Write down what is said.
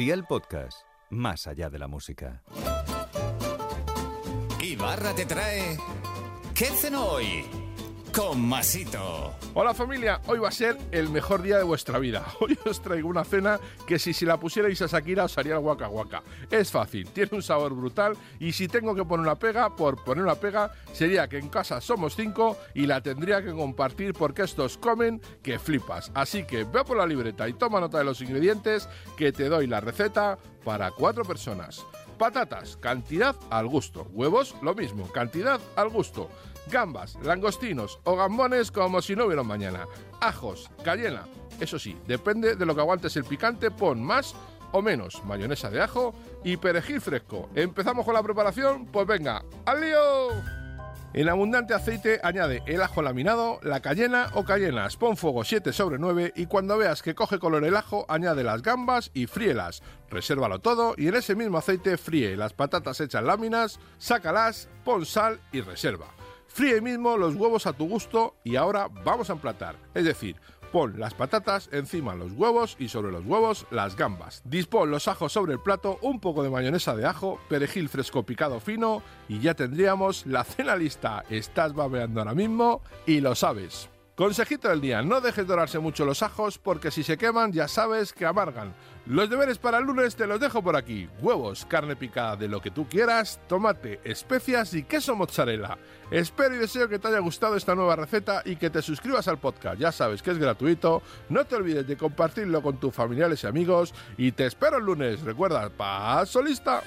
Día el podcast, más allá de la música. Ibarra te trae... ¿Qué cenó hoy? Con Masito. Hola familia, hoy va a ser el mejor día de vuestra vida. Hoy os traigo una cena que si, la pusierais a Shakira os haría guaca guaca. Es fácil, tiene un sabor brutal y si tengo que poner una pega, por poner una pega, sería que en casa somos cinco y la tendría que compartir porque estos comen que flipas. Así que ve por la libreta y toma nota de los ingredientes que te doy la receta para cuatro personas. Patatas, cantidad al gusto. Huevos, lo mismo, cantidad al gusto gambas, langostinos o gambones como si no hubiera mañana, ajos, cayena. Eso sí, depende de lo que aguantes el picante, pon más o menos mayonesa de ajo y perejil fresco. ¿Empezamos con la preparación? Pues venga, ¡al lío! En abundante aceite añade el ajo laminado, la cayena o cayenas, pon fuego 7 sobre 9 y cuando veas que coge color el ajo añade las gambas y fríelas. Resérvalo todo y en ese mismo aceite fríe las patatas hechas láminas, sácalas, pon sal y reserva. Fríe mismo los huevos a tu gusto y ahora vamos a emplatar. Es decir, pon las patatas encima los huevos y sobre los huevos las gambas. Dispón los ajos sobre el plato, un poco de mayonesa de ajo, perejil fresco picado fino y ya tendríamos la cena lista. Estás babeando ahora mismo y lo sabes. Consejito del día, no dejes dorarse mucho los ajos porque si se queman ya sabes que amargan. Los deberes para el lunes te los dejo por aquí. Huevos, carne picada de lo que tú quieras, tomate, especias y queso mozzarella. Espero y deseo que te haya gustado esta nueva receta y que te suscribas al podcast. Ya sabes que es gratuito. No te olvides de compartirlo con tus familiares y amigos. Y te espero el lunes. Recuerda, paso lista.